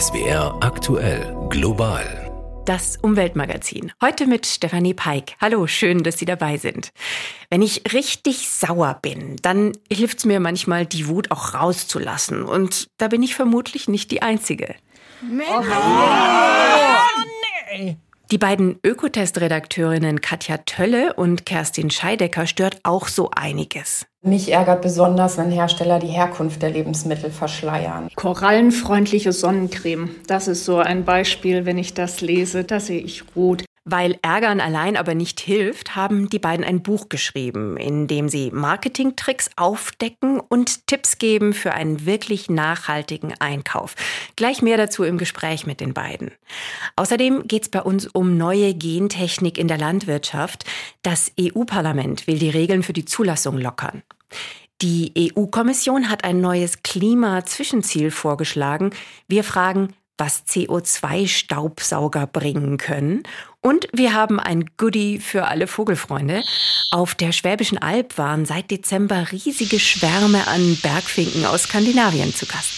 SWR aktuell global. Das Umweltmagazin. Heute mit Stefanie Peik. Hallo, schön, dass Sie dabei sind. Wenn ich richtig sauer bin, dann hilft es mir manchmal, die Wut auch rauszulassen. Und da bin ich vermutlich nicht die Einzige. Oh, nee. Die beiden Ökotest-Redakteurinnen Katja Tölle und Kerstin Scheidecker stört auch so einiges. Mich ärgert besonders, wenn Hersteller die Herkunft der Lebensmittel verschleiern. Korallenfreundliche Sonnencreme, das ist so ein Beispiel, wenn ich das lese, da sehe ich rot. Weil Ärgern allein aber nicht hilft, haben die beiden ein Buch geschrieben, in dem sie Marketingtricks aufdecken und Tipps geben für einen wirklich nachhaltigen Einkauf. Gleich mehr dazu im Gespräch mit den beiden. Außerdem geht es bei uns um neue Gentechnik in der Landwirtschaft. Das EU-Parlament will die Regeln für die Zulassung lockern. Die EU-Kommission hat ein neues Klima-Zwischenziel vorgeschlagen. Wir fragen, was CO2-Staubsauger bringen können. Und wir haben ein Goodie für alle Vogelfreunde. Auf der Schwäbischen Alb waren seit Dezember riesige Schwärme an Bergfinken aus Skandinavien zu Gast.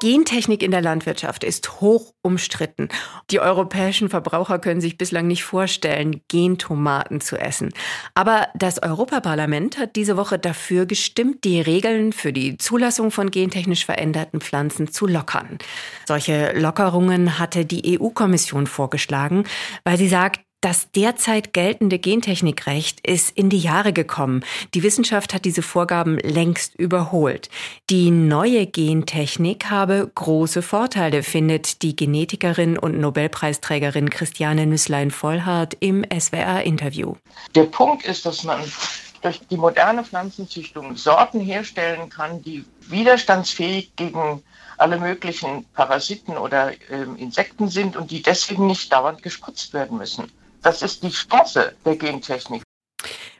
Gentechnik in der Landwirtschaft ist hoch umstritten. Die europäischen Verbraucher können sich bislang nicht vorstellen, Gentomaten zu essen. Aber das Europaparlament hat diese Woche dafür gestimmt, die Regeln für die Zulassung von gentechnisch veränderten Pflanzen zu lockern. Solche Lockerungen hatte die EU-Kommission vorgeschlagen, weil sie sagt, das derzeit geltende Gentechnikrecht ist in die Jahre gekommen. Die Wissenschaft hat diese Vorgaben längst überholt. Die neue Gentechnik habe große Vorteile, findet die Genetikerin und Nobelpreisträgerin Christiane Nüsslein-Vollhardt im SWR-Interview. Der Punkt ist, dass man durch die moderne Pflanzenzüchtung Sorten herstellen kann, die widerstandsfähig gegen alle möglichen Parasiten oder äh, Insekten sind und die deswegen nicht dauernd gespritzt werden müssen. Das ist die Chance der Gentechnik.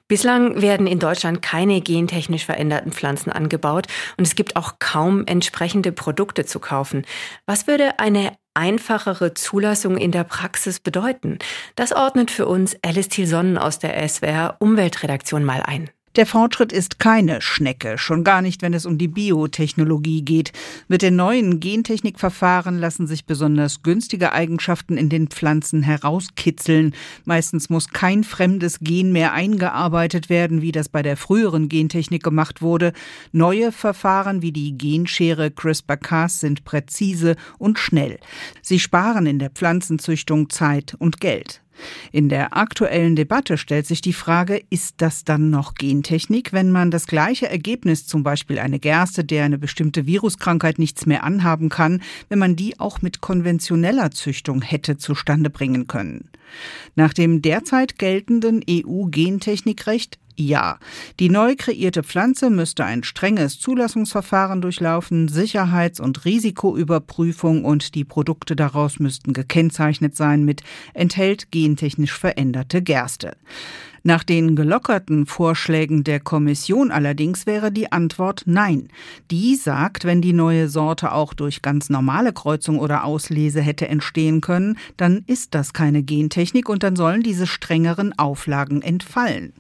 Bislang werden in Deutschland keine gentechnisch veränderten Pflanzen angebaut und es gibt auch kaum entsprechende Produkte zu kaufen. Was würde eine einfachere Zulassung in der Praxis bedeuten? Das ordnet für uns Alice Thielsonnen aus der SWR Umweltredaktion mal ein. Der Fortschritt ist keine Schnecke, schon gar nicht, wenn es um die Biotechnologie geht. Mit den neuen Gentechnikverfahren lassen sich besonders günstige Eigenschaften in den Pflanzen herauskitzeln. Meistens muss kein fremdes Gen mehr eingearbeitet werden, wie das bei der früheren Gentechnik gemacht wurde. Neue Verfahren wie die Genschere CRISPR-Cas sind präzise und schnell. Sie sparen in der Pflanzenzüchtung Zeit und Geld. In der aktuellen Debatte stellt sich die Frage, ist das dann noch Gentechnik, wenn man das gleiche Ergebnis, zum Beispiel eine Gerste, der eine bestimmte Viruskrankheit nichts mehr anhaben kann, wenn man die auch mit konventioneller Züchtung hätte zustande bringen können? Nach dem derzeit geltenden EU-Gentechnikrecht ja. Die neu kreierte Pflanze müsste ein strenges Zulassungsverfahren durchlaufen, Sicherheits- und Risikoüberprüfung und die Produkte daraus müssten gekennzeichnet sein mit enthält gentechnisch veränderte Gerste. Nach den gelockerten Vorschlägen der Kommission allerdings wäre die Antwort nein. Die sagt, wenn die neue Sorte auch durch ganz normale Kreuzung oder Auslese hätte entstehen können, dann ist das keine Gentechnik und dann sollen diese strengeren Auflagen entfallen.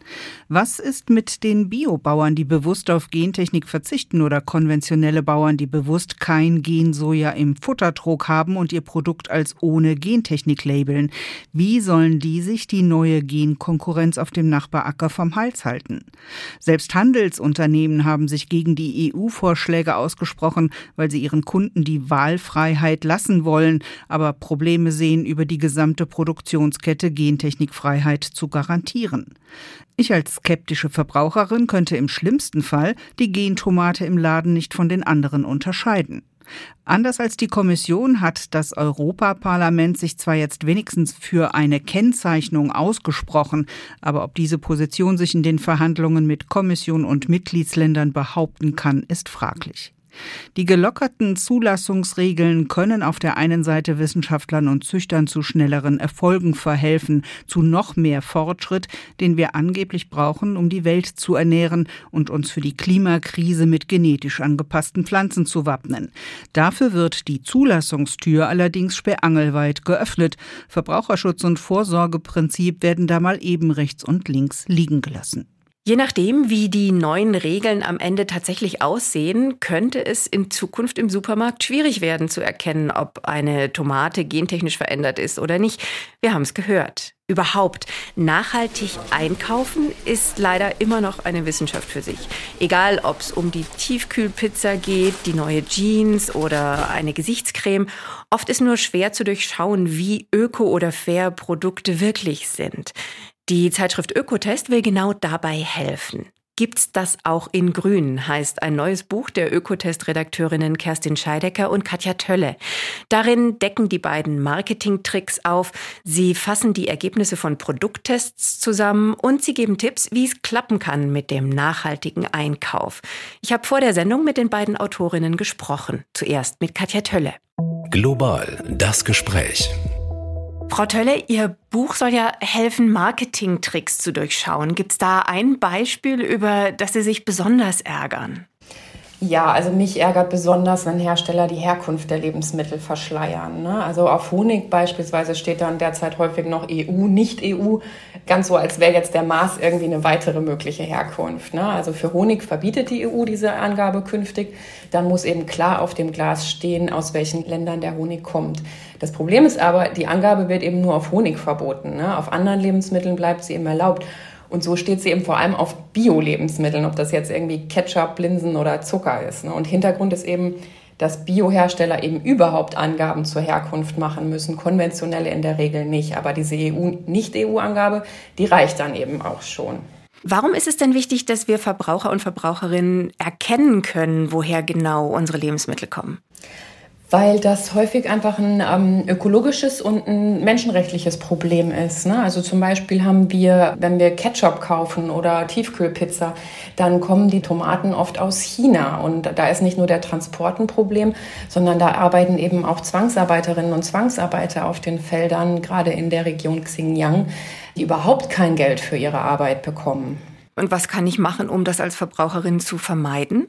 Was ist mit den Biobauern, die bewusst auf Gentechnik verzichten oder konventionelle Bauern, die bewusst kein Gensoja im Futtertrog haben und ihr Produkt als ohne Gentechnik labeln? Wie sollen die sich die neue Genkonkurrenz auf dem Nachbaracker vom Hals halten. Selbst Handelsunternehmen haben sich gegen die EU-Vorschläge ausgesprochen, weil sie ihren Kunden die Wahlfreiheit lassen wollen, aber Probleme sehen, über die gesamte Produktionskette Gentechnikfreiheit zu garantieren. Ich als skeptische Verbraucherin könnte im schlimmsten Fall die Gentomate im Laden nicht von den anderen unterscheiden. Anders als die Kommission hat das Europaparlament sich zwar jetzt wenigstens für eine Kennzeichnung ausgesprochen, aber ob diese Position sich in den Verhandlungen mit Kommission und Mitgliedsländern behaupten kann, ist fraglich. Die gelockerten Zulassungsregeln können auf der einen Seite Wissenschaftlern und Züchtern zu schnelleren Erfolgen verhelfen, zu noch mehr Fortschritt, den wir angeblich brauchen, um die Welt zu ernähren und uns für die Klimakrise mit genetisch angepassten Pflanzen zu wappnen. Dafür wird die Zulassungstür allerdings sperrangelweit geöffnet. Verbraucherschutz und Vorsorgeprinzip werden da mal eben rechts und links liegen gelassen. Je nachdem, wie die neuen Regeln am Ende tatsächlich aussehen, könnte es in Zukunft im Supermarkt schwierig werden zu erkennen, ob eine Tomate gentechnisch verändert ist oder nicht. Wir haben es gehört. Überhaupt, nachhaltig einkaufen ist leider immer noch eine Wissenschaft für sich. Egal, ob es um die Tiefkühlpizza geht, die neue Jeans oder eine Gesichtscreme, oft ist nur schwer zu durchschauen, wie öko oder fair Produkte wirklich sind. Die Zeitschrift Ökotest will genau dabei helfen. Gibt's das auch in Grün, heißt ein neues Buch der Ökotest-Redakteurinnen Kerstin Scheidecker und Katja Tölle. Darin decken die beiden Marketing-Tricks auf. Sie fassen die Ergebnisse von Produkttests zusammen und sie geben Tipps, wie es klappen kann mit dem nachhaltigen Einkauf. Ich habe vor der Sendung mit den beiden Autorinnen gesprochen. Zuerst mit Katja Tölle. Global das Gespräch. Frau Tölle, Ihr Buch soll ja helfen, Marketingtricks zu durchschauen. Gibt es da ein Beispiel, über das Sie sich besonders ärgern? Ja, also mich ärgert besonders, wenn Hersteller die Herkunft der Lebensmittel verschleiern. Ne? Also auf Honig beispielsweise steht dann derzeit häufig noch EU, nicht EU, ganz so, als wäre jetzt der Maß irgendwie eine weitere mögliche Herkunft. Ne? Also für Honig verbietet die EU diese Angabe künftig. Dann muss eben klar auf dem Glas stehen, aus welchen Ländern der Honig kommt. Das Problem ist aber, die Angabe wird eben nur auf Honig verboten. Ne? Auf anderen Lebensmitteln bleibt sie eben erlaubt. Und so steht sie eben vor allem auf Bio-Lebensmitteln, ob das jetzt irgendwie Ketchup, Linsen oder Zucker ist. Ne? Und Hintergrund ist eben, dass Biohersteller eben überhaupt Angaben zur Herkunft machen müssen, konventionelle in der Regel nicht. Aber diese EU-Nicht-EU-Angabe, die reicht dann eben auch schon. Warum ist es denn wichtig, dass wir Verbraucher und Verbraucherinnen erkennen können, woher genau unsere Lebensmittel kommen? Weil das häufig einfach ein ähm, ökologisches und ein menschenrechtliches Problem ist. Ne? Also zum Beispiel haben wir, wenn wir Ketchup kaufen oder Tiefkühlpizza, dann kommen die Tomaten oft aus China. Und da ist nicht nur der Transport ein Problem, sondern da arbeiten eben auch Zwangsarbeiterinnen und Zwangsarbeiter auf den Feldern, gerade in der Region Xinjiang, die überhaupt kein Geld für ihre Arbeit bekommen. Und was kann ich machen, um das als Verbraucherin zu vermeiden?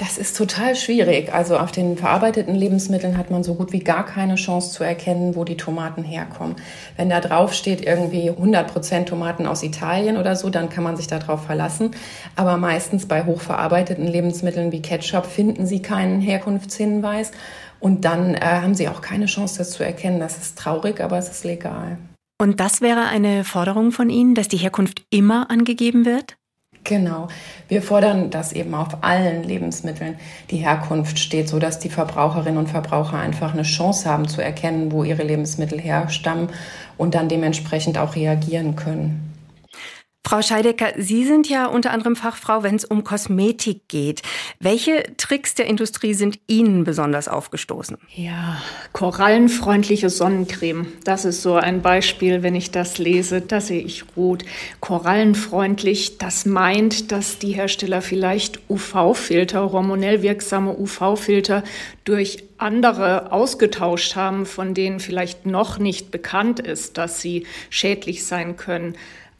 Das ist total schwierig. Also auf den verarbeiteten Lebensmitteln hat man so gut wie gar keine Chance zu erkennen, wo die Tomaten herkommen. Wenn da drauf steht irgendwie 100 Prozent Tomaten aus Italien oder so, dann kann man sich darauf verlassen. Aber meistens bei hochverarbeiteten Lebensmitteln wie Ketchup finden Sie keinen Herkunftshinweis. Und dann äh, haben Sie auch keine Chance, das zu erkennen. Das ist traurig, aber es ist legal. Und das wäre eine Forderung von Ihnen, dass die Herkunft immer angegeben wird? Genau. Wir fordern, dass eben auf allen Lebensmitteln die Herkunft steht, sodass die Verbraucherinnen und Verbraucher einfach eine Chance haben zu erkennen, wo ihre Lebensmittel herstammen und dann dementsprechend auch reagieren können. Frau Scheidecker, Sie sind ja unter anderem Fachfrau, wenn es um Kosmetik geht. Welche Tricks der Industrie sind Ihnen besonders aufgestoßen? Ja, korallenfreundliche Sonnencreme. Das ist so ein Beispiel, wenn ich das lese, da sehe ich rot. Korallenfreundlich, das meint, dass die Hersteller vielleicht UV-Filter, hormonell wirksame UV-Filter durch andere ausgetauscht haben, von denen vielleicht noch nicht bekannt ist, dass sie schädlich sein können.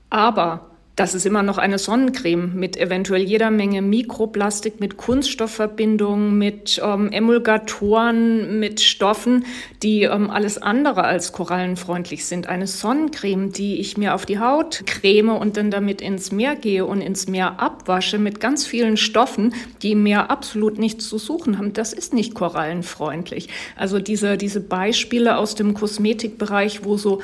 Aber das ist immer noch eine Sonnencreme mit eventuell jeder Menge Mikroplastik, mit Kunststoffverbindungen, mit ähm, Emulgatoren, mit Stoffen, die ähm, alles andere als korallenfreundlich sind. Eine Sonnencreme, die ich mir auf die Haut creme und dann damit ins Meer gehe und ins Meer abwasche mit ganz vielen Stoffen, die im Meer absolut nichts zu suchen haben, das ist nicht korallenfreundlich. Also diese, diese Beispiele aus dem Kosmetikbereich, wo so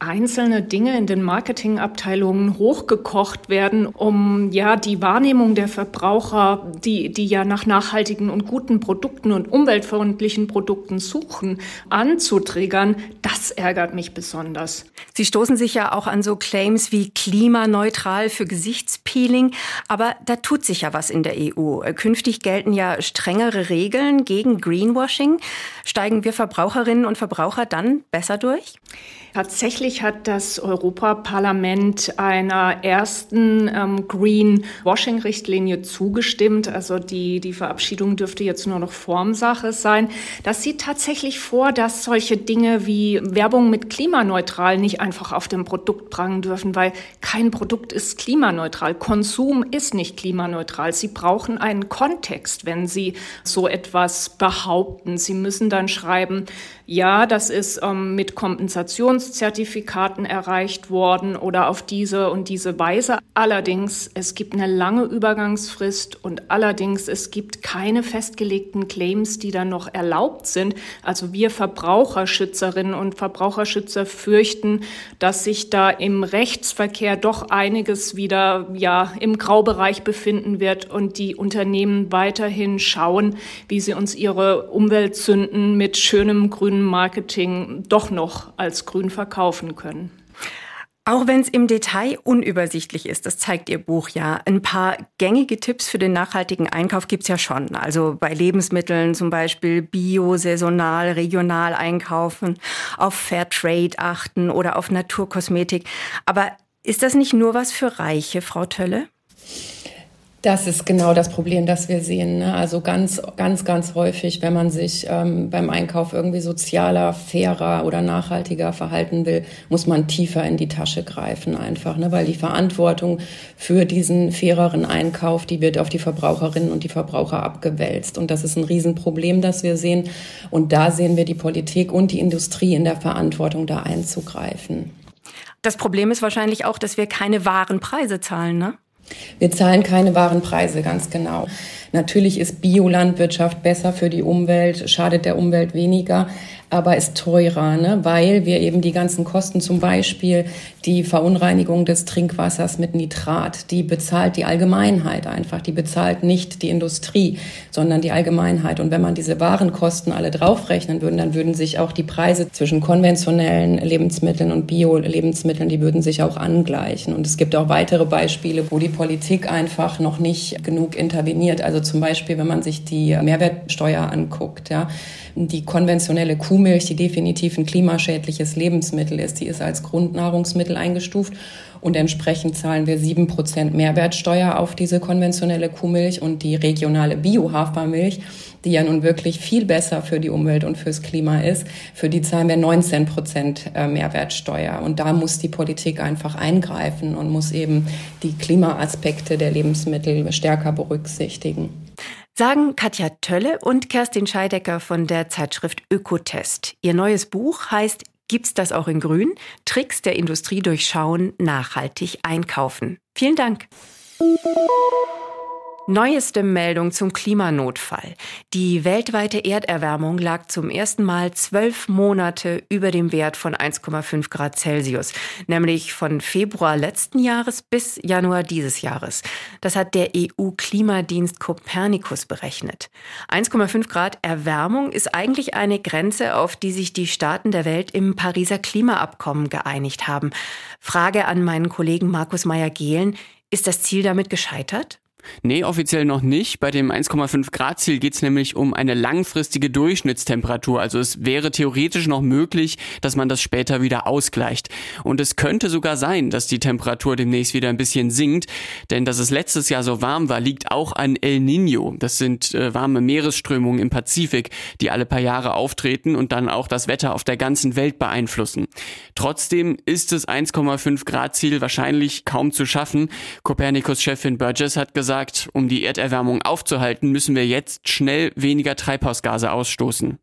einzelne Dinge in den Marketingabteilungen hochgekocht werden, um ja die Wahrnehmung der Verbraucher, die, die ja nach nachhaltigen und guten Produkten und umweltfreundlichen Produkten suchen, anzutriggern, das ärgert mich besonders. Sie stoßen sich ja auch an so Claims wie klimaneutral für Gesichtspeeling, aber da tut sich ja was in der EU. Künftig gelten ja strengere Regeln gegen Greenwashing. Steigen wir Verbraucherinnen und Verbraucher dann besser durch? Tatsächlich hat das Europaparlament einer ersten ähm, Greenwashing-Richtlinie zugestimmt. Also die, die Verabschiedung dürfte jetzt nur noch Formsache sein. Das sieht tatsächlich vor, dass solche Dinge wie Werbung mit klimaneutral nicht einfach auf dem Produkt prangen dürfen, weil kein Produkt ist klimaneutral. Konsum ist nicht klimaneutral. Sie brauchen einen Kontext, wenn Sie so etwas behaupten. Sie müssen dann schreiben, ja, das ist ähm, mit Kompensationszertifikat Zertifikaten erreicht worden oder auf diese und diese Weise. Allerdings, es gibt eine lange Übergangsfrist und allerdings, es gibt keine festgelegten Claims, die dann noch erlaubt sind. Also wir Verbraucherschützerinnen und Verbraucherschützer fürchten, dass sich da im Rechtsverkehr doch einiges wieder ja im Graubereich befinden wird und die Unternehmen weiterhin schauen, wie sie uns ihre Umweltsünden mit schönem grünem Marketing doch noch als grün verkaufen können. Auch wenn es im Detail unübersichtlich ist, das zeigt Ihr Buch ja. Ein paar gängige Tipps für den nachhaltigen Einkauf gibt es ja schon. Also bei Lebensmitteln zum Beispiel bio, saisonal, regional einkaufen, auf Fairtrade achten oder auf Naturkosmetik. Aber ist das nicht nur was für Reiche, Frau Tölle? Das ist genau das Problem, das wir sehen. Ne? Also ganz, ganz, ganz häufig, wenn man sich ähm, beim Einkauf irgendwie sozialer, fairer oder nachhaltiger verhalten will, muss man tiefer in die Tasche greifen einfach, ne? weil die Verantwortung für diesen faireren Einkauf, die wird auf die Verbraucherinnen und die Verbraucher abgewälzt. Und das ist ein Riesenproblem, das wir sehen. Und da sehen wir die Politik und die Industrie in der Verantwortung, da einzugreifen. Das Problem ist wahrscheinlich auch, dass wir keine wahren Preise zahlen, ne? Wir zahlen keine wahren Preise, ganz genau. Natürlich ist Biolandwirtschaft besser für die Umwelt, schadet der Umwelt weniger aber ist teurer, ne? weil wir eben die ganzen Kosten, zum Beispiel die Verunreinigung des Trinkwassers mit Nitrat, die bezahlt die Allgemeinheit einfach, die bezahlt nicht die Industrie, sondern die Allgemeinheit. Und wenn man diese Warenkosten alle draufrechnen würde, dann würden sich auch die Preise zwischen konventionellen Lebensmitteln und Bio-Lebensmitteln, die würden sich auch angleichen. Und es gibt auch weitere Beispiele, wo die Politik einfach noch nicht genug interveniert. Also zum Beispiel, wenn man sich die Mehrwertsteuer anguckt, ja, die konventionelle Kuhmilch, die definitiv ein klimaschädliches Lebensmittel ist, die ist als Grundnahrungsmittel eingestuft und entsprechend zahlen wir sieben Prozent Mehrwertsteuer auf diese konventionelle Kuhmilch und die regionale Bio-Hafermilch, die ja nun wirklich viel besser für die Umwelt und fürs Klima ist, für die zahlen wir 19 Prozent äh, Mehrwertsteuer. Und da muss die Politik einfach eingreifen und muss eben die Klimaaspekte der Lebensmittel stärker berücksichtigen. Sagen Katja Tölle und Kerstin Scheidecker von der Zeitschrift Ökotest. Ihr neues Buch heißt Gibt's das auch in Grün? Tricks der Industrie durchschauen, nachhaltig einkaufen. Vielen Dank. Neueste Meldung zum Klimanotfall. Die weltweite Erderwärmung lag zum ersten Mal zwölf Monate über dem Wert von 1,5 Grad Celsius, nämlich von Februar letzten Jahres bis Januar dieses Jahres. Das hat der EU-Klimadienst Copernicus berechnet. 1,5 Grad Erwärmung ist eigentlich eine Grenze, auf die sich die Staaten der Welt im Pariser Klimaabkommen geeinigt haben. Frage an meinen Kollegen Markus Meyer-Gehlen. Ist das Ziel damit gescheitert? Nee, offiziell noch nicht. Bei dem 1,5 Grad Ziel geht es nämlich um eine langfristige Durchschnittstemperatur. Also es wäre theoretisch noch möglich, dass man das später wieder ausgleicht. Und es könnte sogar sein, dass die Temperatur demnächst wieder ein bisschen sinkt. Denn dass es letztes Jahr so warm war, liegt auch an El Nino. Das sind äh, warme Meeresströmungen im Pazifik, die alle paar Jahre auftreten und dann auch das Wetter auf der ganzen Welt beeinflussen. Trotzdem ist das 1,5 Grad Ziel wahrscheinlich kaum zu schaffen. Copernicus-Chefin Burgess hat gesagt, sagt, um die Erderwärmung aufzuhalten, müssen wir jetzt schnell weniger Treibhausgase ausstoßen.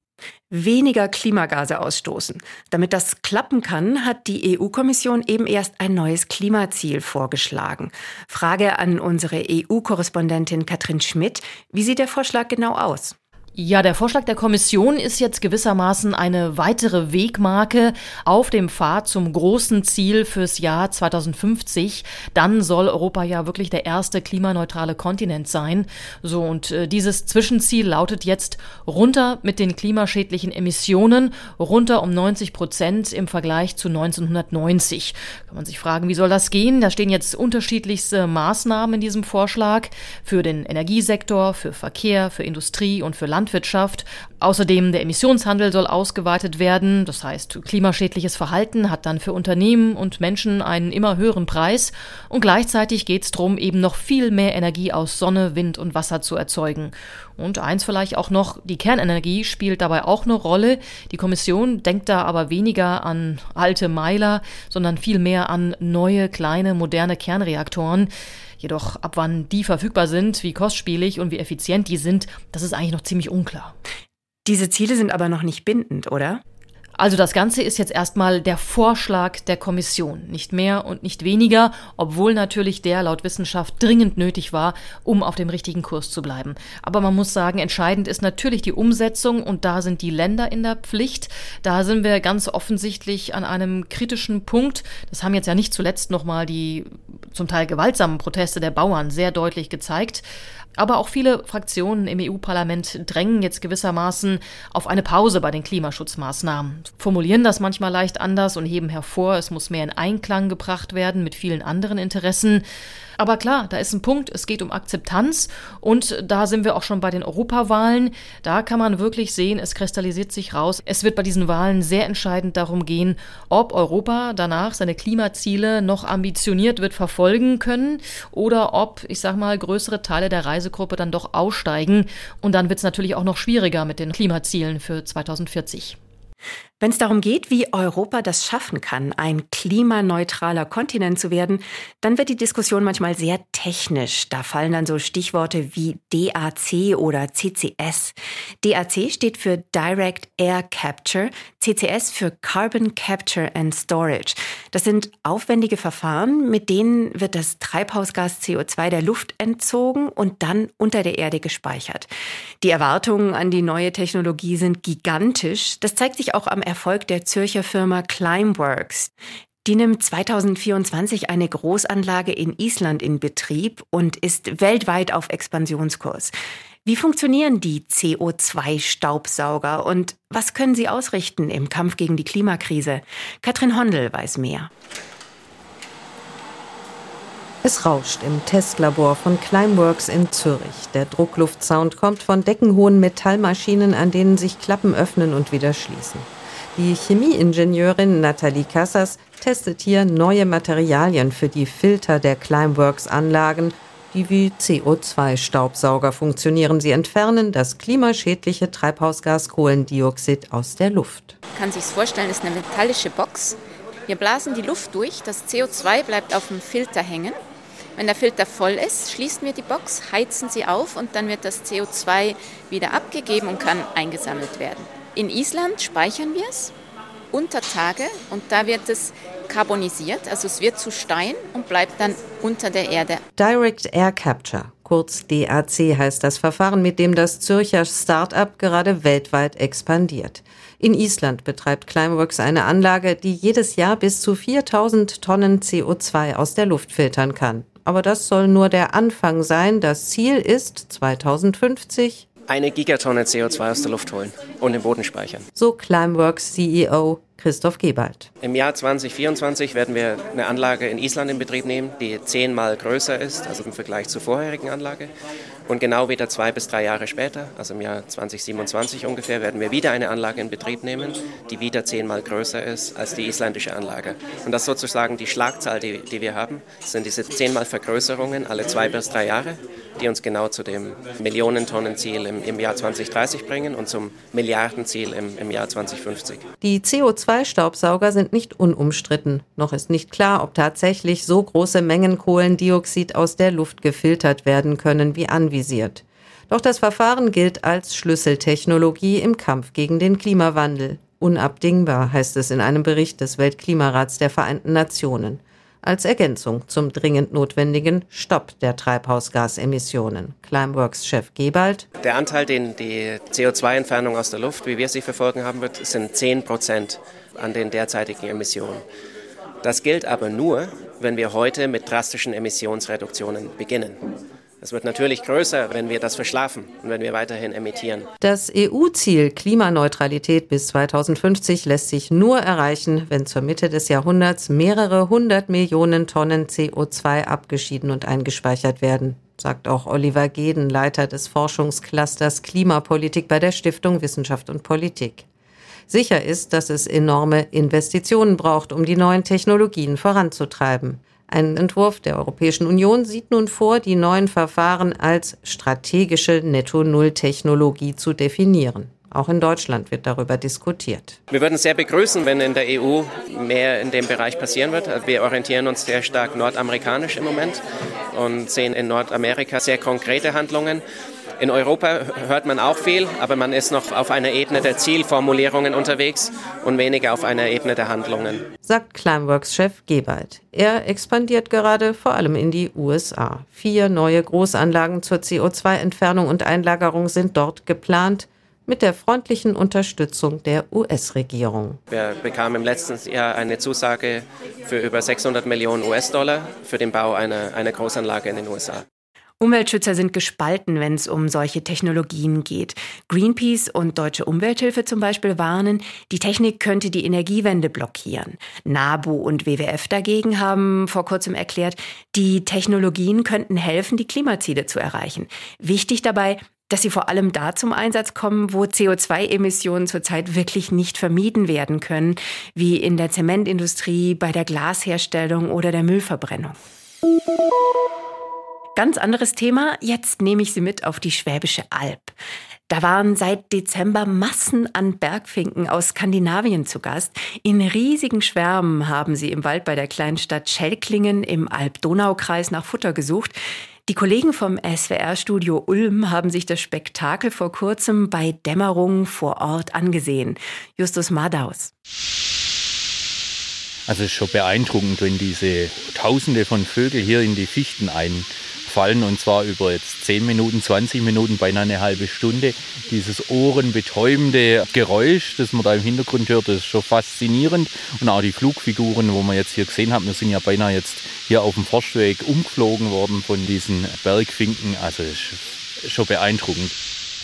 Weniger Klimagase ausstoßen. Damit das klappen kann, hat die EU-Kommission eben erst ein neues Klimaziel vorgeschlagen. Frage an unsere EU-Korrespondentin Katrin Schmidt. Wie sieht der Vorschlag genau aus? Ja, der Vorschlag der Kommission ist jetzt gewissermaßen eine weitere Wegmarke auf dem Pfad zum großen Ziel fürs Jahr 2050. Dann soll Europa ja wirklich der erste klimaneutrale Kontinent sein. So, und äh, dieses Zwischenziel lautet jetzt runter mit den klimaschädlichen Emissionen, runter um 90 Prozent im Vergleich zu 1990. Kann man sich fragen, wie soll das gehen? Da stehen jetzt unterschiedlichste Maßnahmen in diesem Vorschlag für den Energiesektor, für Verkehr, für Industrie und für Land Landwirtschaft. Außerdem der Emissionshandel soll ausgeweitet werden. Das heißt, klimaschädliches Verhalten hat dann für Unternehmen und Menschen einen immer höheren Preis. Und gleichzeitig geht es darum, eben noch viel mehr Energie aus Sonne, Wind und Wasser zu erzeugen. Und eins vielleicht auch noch, die Kernenergie spielt dabei auch eine Rolle. Die Kommission denkt da aber weniger an alte Meiler, sondern viel mehr an neue, kleine, moderne Kernreaktoren. Jedoch ab wann die verfügbar sind, wie kostspielig und wie effizient die sind, das ist eigentlich noch ziemlich unklar. Diese Ziele sind aber noch nicht bindend, oder? Also das Ganze ist jetzt erstmal der Vorschlag der Kommission, nicht mehr und nicht weniger, obwohl natürlich der laut Wissenschaft dringend nötig war, um auf dem richtigen Kurs zu bleiben. Aber man muss sagen, entscheidend ist natürlich die Umsetzung und da sind die Länder in der Pflicht. Da sind wir ganz offensichtlich an einem kritischen Punkt. Das haben jetzt ja nicht zuletzt nochmal die zum Teil gewaltsamen Proteste der Bauern sehr deutlich gezeigt. Aber auch viele Fraktionen im EU-Parlament drängen jetzt gewissermaßen auf eine Pause bei den Klimaschutzmaßnahmen, formulieren das manchmal leicht anders und heben hervor, es muss mehr in Einklang gebracht werden mit vielen anderen Interessen. Aber klar, da ist ein Punkt, es geht um Akzeptanz und da sind wir auch schon bei den Europawahlen. Da kann man wirklich sehen, es kristallisiert sich raus. Es wird bei diesen Wahlen sehr entscheidend darum gehen, ob Europa danach seine Klimaziele noch ambitioniert wird verfolgen können oder ob, ich sag mal, größere Teile der Reisegruppe dann doch aussteigen. Und dann wird es natürlich auch noch schwieriger mit den Klimazielen für 2040. Wenn es darum geht, wie Europa das schaffen kann, ein klimaneutraler Kontinent zu werden, dann wird die Diskussion manchmal sehr technisch. Da fallen dann so Stichworte wie DAC oder CCS. DAC steht für Direct Air Capture, CCS für Carbon Capture and Storage. Das sind aufwendige Verfahren, mit denen wird das Treibhausgas CO2 der Luft entzogen und dann unter der Erde gespeichert. Die Erwartungen an die neue Technologie sind gigantisch. Das zeigt sich auch am Erfolg der Zürcher Firma Climeworks. Die nimmt 2024 eine Großanlage in Island in Betrieb und ist weltweit auf Expansionskurs. Wie funktionieren die CO2-Staubsauger und was können sie ausrichten im Kampf gegen die Klimakrise? Katrin Hondel weiß mehr. Es rauscht im Testlabor von Climeworks in Zürich. Der Druckluftsound kommt von deckenhohen Metallmaschinen, an denen sich Klappen öffnen und wieder schließen. Die Chemieingenieurin Nathalie Cassas testet hier neue Materialien für die Filter der Climeworks-Anlagen, die wie CO2-Staubsauger funktionieren. Sie entfernen das klimaschädliche Treibhausgas Kohlendioxid aus der Luft. Man kann sich vorstellen, es ist eine metallische Box. Wir blasen die Luft durch, das CO2 bleibt auf dem Filter hängen. Wenn der Filter voll ist, schließen wir die Box, heizen sie auf und dann wird das CO2 wieder abgegeben und kann eingesammelt werden. In Island speichern wir es unter Tage und da wird es karbonisiert, also es wird zu Stein und bleibt dann unter der Erde. Direct Air Capture, kurz DAC heißt das Verfahren, mit dem das Zürcher Start-up gerade weltweit expandiert. In Island betreibt Climeworks eine Anlage, die jedes Jahr bis zu 4000 Tonnen CO2 aus der Luft filtern kann. Aber das soll nur der Anfang sein. Das Ziel ist 2050 eine Gigatonne CO2 aus der Luft holen und im Boden speichern. So Climeworks CEO Christoph Gebald. Im Jahr 2024 werden wir eine Anlage in Island in Betrieb nehmen, die zehnmal größer ist, also im Vergleich zur vorherigen Anlage. Und genau wieder zwei bis drei Jahre später, also im Jahr 2027 ungefähr, werden wir wieder eine Anlage in Betrieb nehmen, die wieder zehnmal größer ist als die isländische Anlage. Und das ist sozusagen die Schlagzahl, die, die wir haben, sind diese zehnmal Vergrößerungen alle zwei bis drei Jahre, die uns genau zu dem Millionentonnenziel im, im Jahr 2030 bringen und zum Milliardenziel im, im Jahr 2050. Die CO2-Staubsauger sind nicht unumstritten. Noch ist nicht klar, ob tatsächlich so große Mengen Kohlendioxid aus der Luft gefiltert werden können wie anvisiert anvisiert. Doch das Verfahren gilt als Schlüsseltechnologie im Kampf gegen den Klimawandel. Unabdingbar heißt es in einem Bericht des Weltklimarats der Vereinten Nationen. Als Ergänzung zum dringend notwendigen Stopp der Treibhausgasemissionen. Climeworks-Chef Gebald. Der Anteil, den die CO2-Entfernung aus der Luft, wie wir sie verfolgen haben wird, sind 10 Prozent an den derzeitigen Emissionen. Das gilt aber nur, wenn wir heute mit drastischen Emissionsreduktionen beginnen. Es wird natürlich größer, wenn wir das verschlafen und wenn wir weiterhin emittieren. Das EU-Ziel Klimaneutralität bis 2050 lässt sich nur erreichen, wenn zur Mitte des Jahrhunderts mehrere hundert Millionen Tonnen CO2 abgeschieden und eingespeichert werden sagt auch Oliver Geden, Leiter des Forschungsclusters Klimapolitik bei der Stiftung Wissenschaft und Politik. Sicher ist, dass es enorme Investitionen braucht, um die neuen Technologien voranzutreiben. Ein Entwurf der Europäischen Union sieht nun vor, die neuen Verfahren als strategische Netto-Null-Technologie zu definieren. Auch in Deutschland wird darüber diskutiert. Wir würden es sehr begrüßen, wenn in der EU mehr in dem Bereich passieren wird. Wir orientieren uns sehr stark nordamerikanisch im Moment und sehen in Nordamerika sehr konkrete Handlungen. In Europa hört man auch viel, aber man ist noch auf einer Ebene der Zielformulierungen unterwegs und weniger auf einer Ebene der Handlungen. Sagt Climeworks-Chef Gebald. Er expandiert gerade vor allem in die USA. Vier neue Großanlagen zur CO2-Entfernung und Einlagerung sind dort geplant mit der freundlichen Unterstützung der US-Regierung. Wir bekamen im letzten Jahr eine Zusage für über 600 Millionen US-Dollar für den Bau einer, einer Großanlage in den USA. Umweltschützer sind gespalten, wenn es um solche Technologien geht. Greenpeace und Deutsche Umwelthilfe zum Beispiel warnen, die Technik könnte die Energiewende blockieren. NABU und WWF dagegen haben vor kurzem erklärt, die Technologien könnten helfen, die Klimaziele zu erreichen. Wichtig dabei, dass sie vor allem da zum Einsatz kommen, wo CO2-Emissionen zurzeit wirklich nicht vermieden werden können, wie in der Zementindustrie, bei der Glasherstellung oder der Müllverbrennung. Ganz anderes Thema. Jetzt nehme ich Sie mit auf die Schwäbische Alb. Da waren seit Dezember Massen an Bergfinken aus Skandinavien zu Gast. In riesigen Schwärmen haben sie im Wald bei der kleinen Stadt Schelklingen im Alb-Donau-Kreis nach Futter gesucht. Die Kollegen vom SWR-Studio Ulm haben sich das Spektakel vor kurzem bei Dämmerung vor Ort angesehen. Justus Madaus. Also es ist schon beeindruckend, wenn diese Tausende von Vögeln hier in die Fichten ein fallen und zwar über jetzt 10 Minuten, 20 Minuten, beinahe eine halbe Stunde. Dieses ohrenbetäubende Geräusch, das man da im Hintergrund hört, das ist schon faszinierend. Und auch die Flugfiguren, wo man jetzt hier gesehen hat, wir sind ja beinahe jetzt hier auf dem Forstweg umgeflogen worden von diesen Bergfinken. Also ist schon beeindruckend.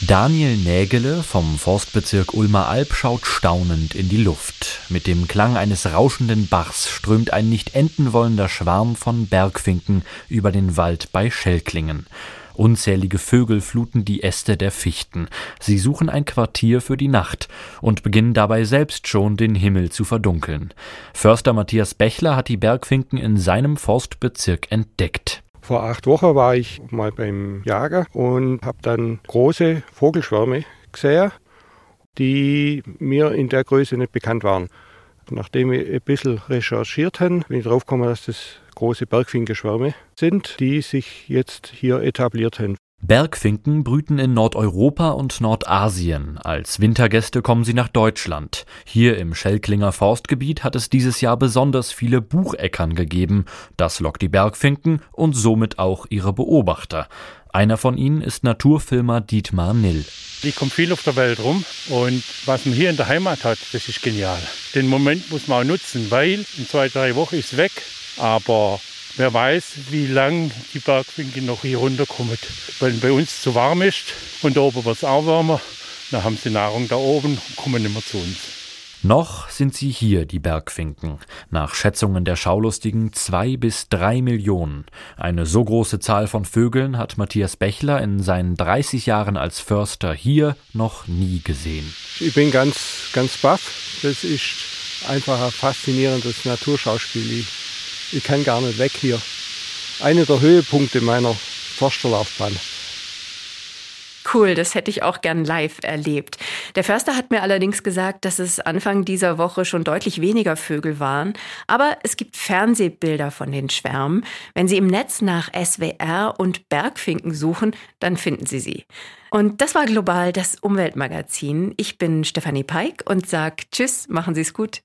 Daniel Nägele vom Forstbezirk Ulmer Alb schaut staunend in die Luft. Mit dem Klang eines rauschenden Bachs strömt ein nicht enden wollender Schwarm von Bergfinken über den Wald bei Schellklingen. Unzählige Vögel fluten die Äste der Fichten. Sie suchen ein Quartier für die Nacht und beginnen dabei selbst schon den Himmel zu verdunkeln. Förster Matthias Bechler hat die Bergfinken in seinem Forstbezirk entdeckt. Vor acht Wochen war ich mal beim Jager und habe dann große Vogelschwärme gesehen, die mir in der Größe nicht bekannt waren. Nachdem ich ein bisschen recherchiert habe, bin ich drauf gekommen, dass das große Bergfinkenschwärme sind, die sich jetzt hier etabliert haben. Bergfinken brüten in Nordeuropa und Nordasien. Als Wintergäste kommen sie nach Deutschland. Hier im Schellklinger Forstgebiet hat es dieses Jahr besonders viele Bucheckern gegeben. Das lockt die Bergfinken und somit auch ihre Beobachter. Einer von ihnen ist Naturfilmer Dietmar Nill. Ich komme viel auf der Welt rum und was man hier in der Heimat hat, das ist genial. Den Moment muss man auch nutzen, weil in zwei, drei Wochen ist weg. Aber Wer weiß, wie lang die Bergfinken noch hier runterkommen. Wenn bei uns zu warm ist und da oben wird es auch wärmer, dann haben sie Nahrung da oben und kommen nicht mehr zu uns. Noch sind sie hier, die Bergfinken. Nach Schätzungen der Schaulustigen zwei bis drei Millionen. Eine so große Zahl von Vögeln hat Matthias Bechler in seinen 30 Jahren als Förster hier noch nie gesehen. Ich bin ganz, ganz baff. Das ist einfach ein faszinierendes Naturschauspiel. Ich kann gar nicht weg hier. Einer der Höhepunkte meiner Forsterlaufbahn. Cool, das hätte ich auch gern live erlebt. Der Förster hat mir allerdings gesagt, dass es Anfang dieser Woche schon deutlich weniger Vögel waren. Aber es gibt Fernsehbilder von den Schwärmen. Wenn Sie im Netz nach SWR und Bergfinken suchen, dann finden Sie sie. Und das war global das Umweltmagazin. Ich bin Stefanie Peik und sag Tschüss, machen Sie es gut.